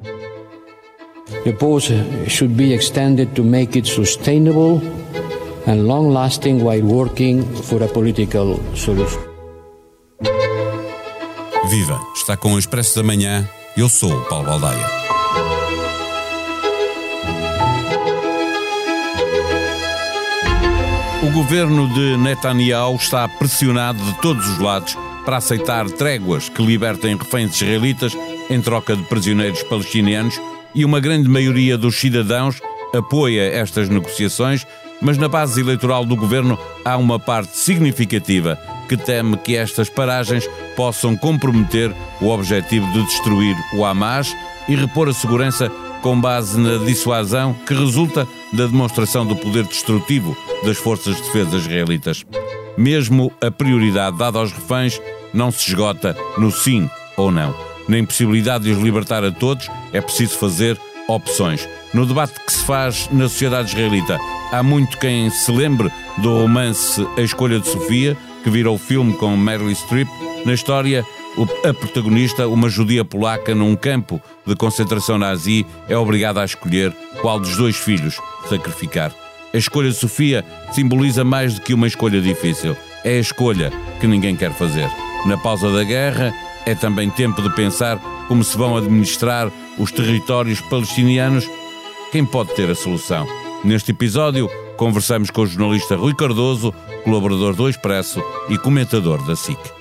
The pause should be extended to make it sustainable and long lasting while working for a political solution. Viva! Está com o Expresso da Manhã. Eu sou o Paulo Baldaia. O governo de Netanyahu está pressionado de todos os lados para aceitar tréguas que libertem reféns israelitas em troca de prisioneiros palestinianos e uma grande maioria dos cidadãos apoia estas negociações, mas na base eleitoral do governo há uma parte significativa que teme que estas paragens possam comprometer o objetivo de destruir o Hamas e repor a segurança com base na dissuasão que resulta da demonstração do poder destrutivo das forças de defesa israelitas. Mesmo a prioridade dada aos reféns não se esgota no sim ou não. Na impossibilidade de os libertar a todos, é preciso fazer opções. No debate que se faz na sociedade israelita, há muito quem se lembre do romance A Escolha de Sofia, que virou filme com Meryl Streep. Na história, a protagonista, uma judia polaca num campo de concentração nazi, é obrigada a escolher qual dos dois filhos sacrificar. A escolha de Sofia simboliza mais do que uma escolha difícil. É a escolha que ninguém quer fazer. Na pausa da guerra, é também tempo de pensar como se vão administrar os territórios palestinianos. Quem pode ter a solução? Neste episódio, conversamos com o jornalista Rui Cardoso, colaborador do Expresso e comentador da SIC.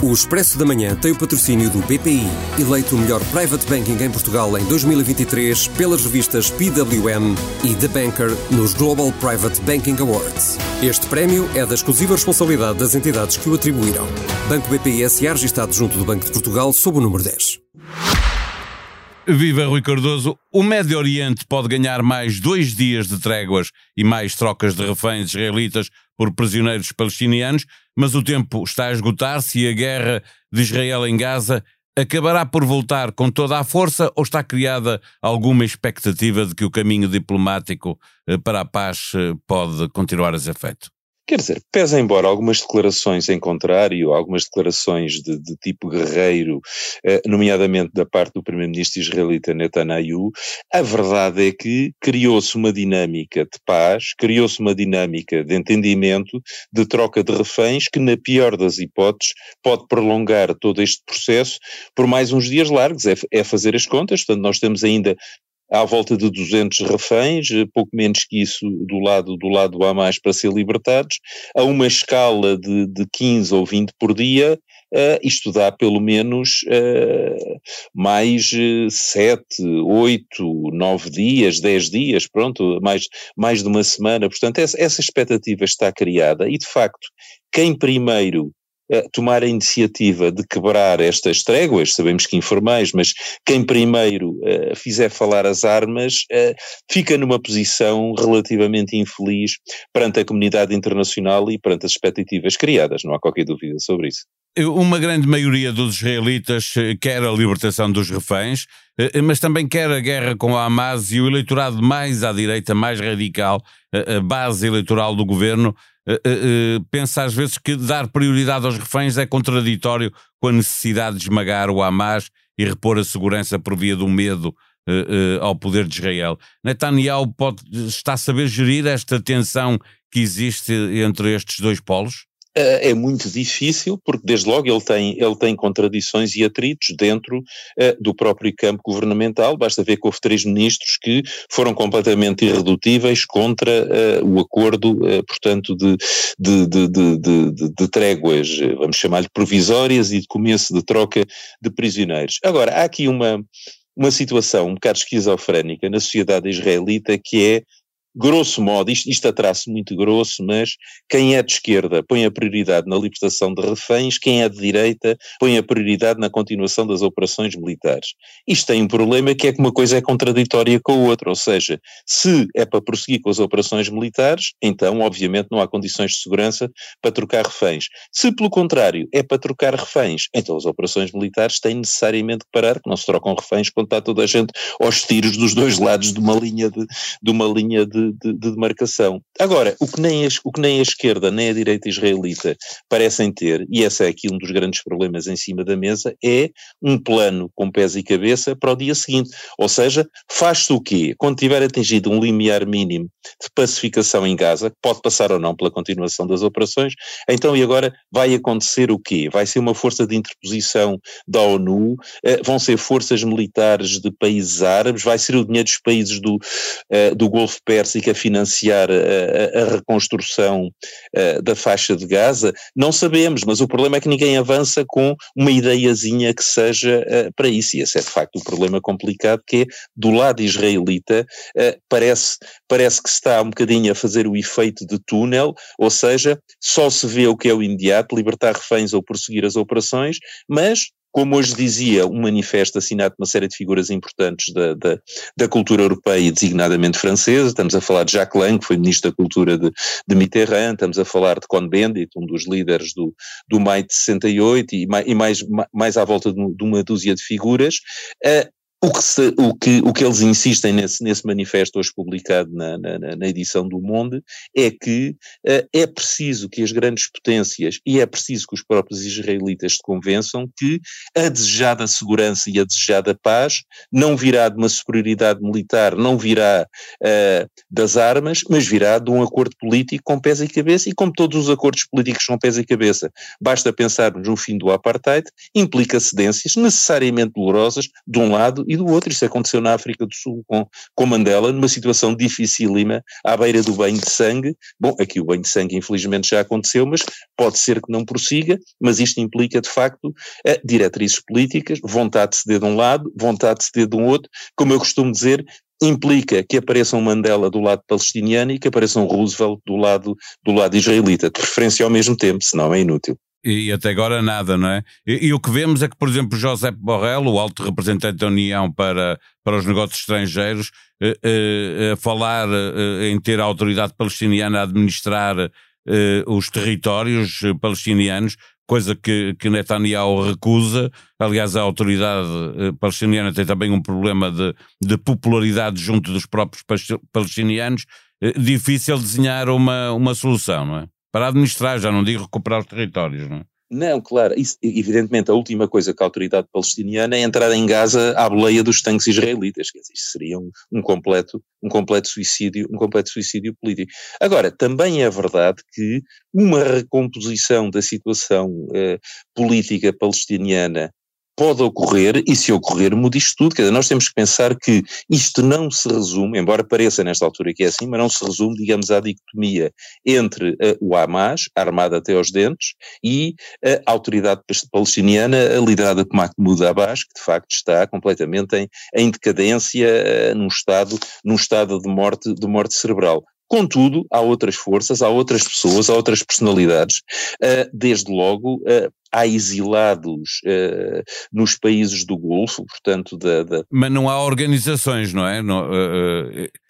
O Expresso da Manhã tem o patrocínio do BPI, eleito o melhor private banking em Portugal em 2023 pelas revistas PWM e The Banker nos Global Private Banking Awards. Este prémio é da exclusiva responsabilidade das entidades que o atribuíram. Banco BPI SA registado junto do Banco de Portugal sob o número 10. Viva Rui Cardoso. O Médio Oriente pode ganhar mais dois dias de tréguas e mais trocas de reféns israelitas por prisioneiros palestinianos, mas o tempo está a esgotar-se e a guerra de Israel em Gaza acabará por voltar com toda a força ou está criada alguma expectativa de que o caminho diplomático eh, para a paz eh, pode continuar a ser feito? Quer dizer, pesa embora algumas declarações em contrário, algumas declarações de, de tipo guerreiro, eh, nomeadamente da parte do primeiro-ministro israelita Netanyahu, a verdade é que criou-se uma dinâmica de paz, criou-se uma dinâmica de entendimento, de troca de reféns, que na pior das hipóteses pode prolongar todo este processo por mais uns dias largos, é, é fazer as contas, portanto nós temos ainda à volta de 200 reféns, eh, pouco menos que isso do lado do lado do Hamas para ser libertados, a uma escala de, de 15 ou 20 por dia, uh, isto dá pelo menos uh, mais uh, 7, 8, 9 dias, 10 dias, pronto, mais, mais de uma semana, portanto essa, essa expectativa está criada e de facto quem primeiro tomar a iniciativa de quebrar estas tréguas, sabemos que informais, mas quem primeiro uh, fizer falar as armas uh, fica numa posição relativamente infeliz perante a comunidade internacional e perante as expectativas criadas, não há qualquer dúvida sobre isso. Uma grande maioria dos israelitas eh, quer a libertação dos reféns, mas também quer a guerra com a Hamas e o eleitorado mais à direita, mais radical, a base eleitoral do governo, pensa às vezes que dar prioridade aos reféns é contraditório com a necessidade de esmagar o Hamas e repor a segurança por via do medo ao poder de Israel. Netanyahu pode, está a saber gerir esta tensão que existe entre estes dois polos? É muito difícil, porque desde logo ele tem, ele tem contradições e atritos dentro uh, do próprio campo governamental, basta ver que houve três ministros que foram completamente irredutíveis contra uh, o acordo, uh, portanto, de, de, de, de, de tréguas, vamos chamar-lhe provisórias e de começo de troca de prisioneiros. Agora, há aqui uma, uma situação um bocado esquizofrénica na sociedade israelita que é grosso modo, isto, isto a traço muito grosso, mas quem é de esquerda põe a prioridade na libertação de reféns, quem é de direita põe a prioridade na continuação das operações militares. Isto tem um problema que é que uma coisa é contraditória com a outra, ou seja, se é para prosseguir com as operações militares, então obviamente não há condições de segurança para trocar reféns. Se pelo contrário é para trocar reféns, então as operações militares têm necessariamente que parar, que não se trocam reféns quando está toda a gente aos tiros dos dois lados de uma linha de, de uma linha de de, de, de, demarcação. Agora, o que, nem a, o que nem a esquerda nem a direita israelita parecem ter, e esse é aqui um dos grandes problemas em cima da mesa, é um plano com pés e cabeça para o dia seguinte. Ou seja, faz-se o quê? Quando tiver atingido um limiar mínimo de pacificação em Gaza, pode passar ou não pela continuação das operações, então e agora vai acontecer o quê? Vai ser uma força de interposição da ONU, eh, vão ser forças militares de países árabes, vai ser o dinheiro dos países do, uh, do Golfo Pérsico a financiar a, a reconstrução uh, da faixa de Gaza? Não sabemos, mas o problema é que ninguém avança com uma ideiazinha que seja uh, para isso, e esse é de facto o problema complicado, que é do lado israelita parece, parece que se está um bocadinho a fazer o efeito de túnel, ou seja, só se vê o que é o imediato, libertar reféns ou prosseguir as operações, mas como hoje dizia um manifesto assinado por uma série de figuras importantes da, da, da, cultura europeia, designadamente francesa, estamos a falar de Jacques Lang, que foi Ministro da Cultura de, de Mitterrand, estamos a falar de Cohn-Bendit, um dos líderes do, do Maio de 68, e mais, mais, à volta de, uma dúzia de figuras, uh, o que, se, o, que, o que eles insistem nesse, nesse manifesto hoje publicado na, na, na edição do Monde é que uh, é preciso que as grandes potências e é preciso que os próprios israelitas se convençam que a desejada segurança e a desejada paz não virá de uma superioridade militar, não virá uh, das armas, mas virá de um acordo político com pés e cabeça e como todos os acordos políticos com pés e cabeça, basta pensarmos no fim do apartheid, implica cedências necessariamente dolorosas de um lado e do outro. Isso aconteceu na África do Sul com, com Mandela, numa situação dificílima, à beira do banho de sangue. Bom, aqui o banho de sangue infelizmente já aconteceu, mas pode ser que não prossiga, mas isto implica de facto diretrizes políticas, vontade de ceder de um lado, vontade de ceder de um outro, como eu costumo dizer, implica que apareça um Mandela do lado palestiniano e que apareça um Roosevelt do lado, do lado israelita, de preferência ao mesmo tempo, senão é inútil. E até agora nada, não é? E, e, o que vemos é que, por exemplo, José Borrell, o alto representante da União para, para os negócios estrangeiros, eh, eh, a falar eh, em ter a autoridade palestiniana a administrar eh, os territórios palestinianos, coisa que, que Netanyahu recusa. Aliás, a autoridade eh, palestiniana tem também um problema de, de popularidade junto dos próprios palestinianos. Eh, difícil desenhar uma, uma solução, não é? Para administrar, já não digo recuperar os territórios, não é? Não, claro, isso, evidentemente a última coisa que a autoridade palestiniana é entrar em Gaza à boleia dos tanques israelitas, quer dizer, isso seria um, um, completo, um completo suicídio, um completo suicídio político. Agora, também é verdade que uma recomposição da situação eh, política palestiniana pode ocorrer e se ocorrer muda isto tudo, quer dizer, nós temos que pensar que isto não se resume, embora pareça nesta altura que é assim, mas não se resume, digamos, à dicotomia entre uh, o Hamas, armado até aos dentes, e a autoridade palestiniana liderada por Mahmoud Abbas, que de facto está completamente em, em decadência, uh, num estado, num estado de morte, de morte cerebral. Contudo, há outras forças, há outras pessoas, há outras personalidades, uh, desde logo uh, há exilados uh, nos países do Golfo, portanto da, da, Mas não há organizações, não é? Não,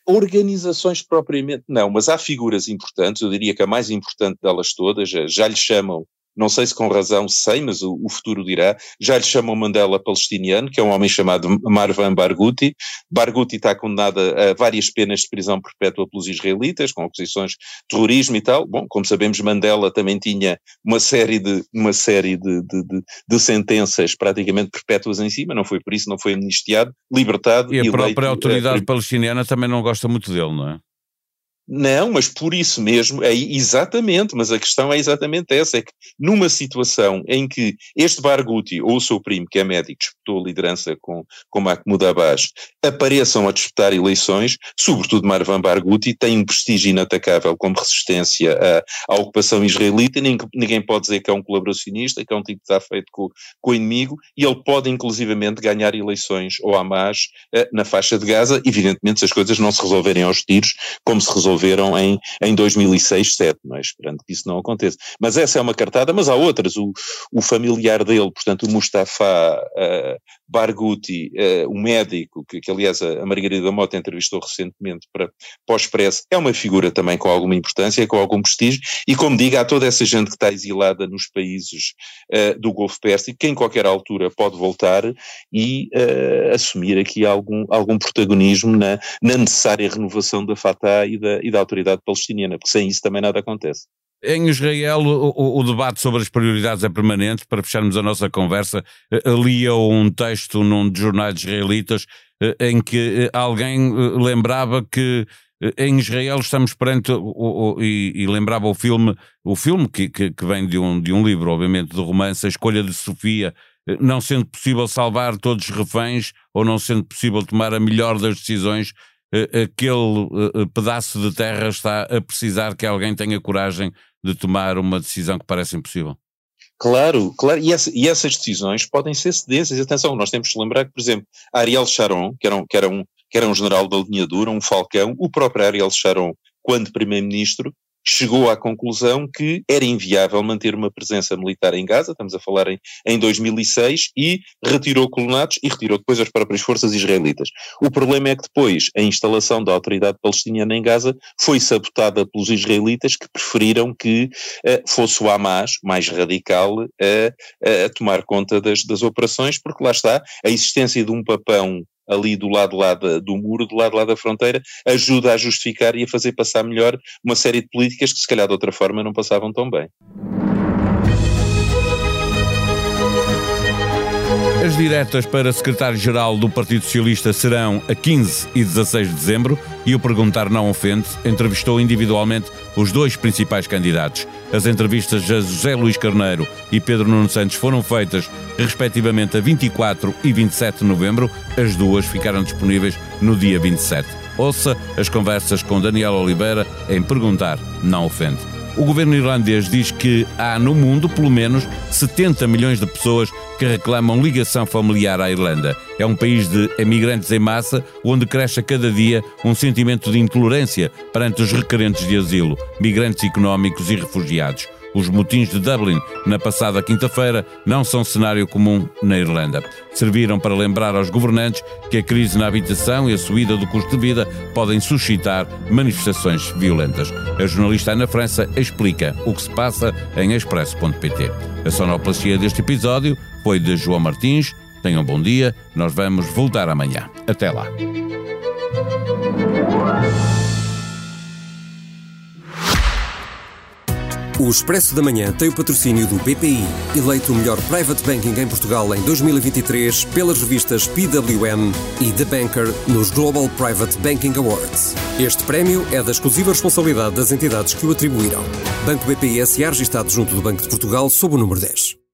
Organizações propriamente não, mas há figuras importantes, eu diria que a mais importante delas todas, já lhe chamam não sei se com razão sei, mas o, o, futuro dirá, já lhe chamam Mandela palestiniano, que é um homem chamado Marwan Barghouti. Barghouti está condenado a várias penas de prisão perpétua pelos israelitas, com acusações de terrorismo e tal. Bom, como sabemos, Mandela também tinha uma série de, uma série de, de, de, de sentenças praticamente perpétuas em cima, não foi por isso, não foi amnistiado, libertado. E a própria autoridade é, palestiniana também não gosta muito dele, não é? Não, mas por isso mesmo, é exatamente, mas a questão é exatamente essa, é que numa situação em que este Barghouti, ou o seu primo, que é médico, disputou a liderança com, com Mahmoud Abbas, apareçam a disputar eleições, sobretudo Marwan Barghouti tem um prestígio inatacável como resistência à, à ocupação israelita, ninguém, ninguém pode dizer que é um colaboracionista, que é um tipo que está feito com, com o inimigo, e ele pode inclusivamente ganhar eleições ao Hamas eh, na faixa de Gaza, evidentemente se as coisas não se resolverem aos tiros, como se resolveram promoveram em, em 2006, 2007, não é? esperando que isso não aconteça. Mas essa é uma cartada, mas há outras. O, o familiar dele, portanto, o Mustafa uh, Barghouti, uh, o médico, que, que aliás a, Margarida Mota entrevistou recentemente para, para o Expresso, é uma figura também com alguma importância, com algum prestígio, e como digo, há toda essa gente que está exilada nos países uh, do Golfo Pérsico, que em qualquer altura pode voltar e uh, assumir aqui algum, algum protagonismo na, na necessária renovação da Fatah e da, e da autoridade palestiniana, porque sem isso também nada acontece. Em Israel, o, o, debate sobre as prioridades é permanente. Para fecharmos a nossa conversa, eh, lia um texto num dos jornais israelitas eh, em que eh, alguém lembrava que em Israel estamos perante e, e, lembrava o filme, o filme que, que, que, vem de um, de um livro, obviamente, de romance, A Escolha de Sofia, não sendo possível salvar todos os reféns ou não sendo possível tomar a melhor das decisões, aquele pedaço de terra está a precisar que alguém tenha coragem de tomar uma decisão que parece impossível. Claro, claro, e, essa, e essas decisões podem ser cedências. Atenção, nós temos que lembrar que, por exemplo, Ariel Sharon, que era um, que era um, que era um general da linha dura, um falcão, o próprio Ariel Sharon, quando primeiro-ministro, chegou à conclusão que era inviável manter uma presença militar em Gaza, estamos a falar em, em 2006, e retirou colonatos e retirou depois as próprias forças israelitas. O problema é que depois a instalação da autoridade palestiniana em Gaza foi sabotada pelos israelitas que preferiram que uh, fosse o Hamas, mais radical, a, a tomar conta das, das operações, porque lá está, a existência de um papão ali do lado lá do muro, do lado lá da fronteira, ajuda a justificar e a fazer passar melhor uma série de políticas que se calhar de outra forma não passavam tão bem. As diretas para secretário-geral do Partido Socialista serão a 15 e 16 de dezembro e o Perguntar Não Ofende entrevistou individualmente os dois principais candidatos. As entrevistas a José Luís Carneiro e Pedro Nuno Santos foram feitas respectivamente a 24 e 27 de novembro. As duas ficaram disponíveis no dia 27. Ouça as conversas com Daniel Oliveira em Perguntar Não Ofende. O governo irlandês diz que há no mundo pelo menos 70 milhões de pessoas que reclamam ligação familiar à Irlanda. É um país de emigrantes em massa, onde cresce a cada dia um sentimento de intolerância perante os requerentes de asilo, migrantes económicos e refugiados. Os motins de Dublin, na passada quinta-feira, não são cenário comum na Irlanda. Serviram para lembrar aos governantes que a crise na habitação e a subida do custo de vida podem suscitar manifestações violentas. A jornalista Ana França explica o que se passa em expresso.pt. A sonoplastia deste episódio foi de João Martins. Tenham um bom dia, nós vamos voltar amanhã. Até lá. O Expresso da Manhã tem o patrocínio do BPI, eleito o melhor private banking em Portugal em 2023 pelas revistas PWM e The Banker nos Global Private Banking Awards. Este prémio é da exclusiva responsabilidade das entidades que o atribuíram. Banco BPI SA registado junto do Banco de Portugal sob o número 10.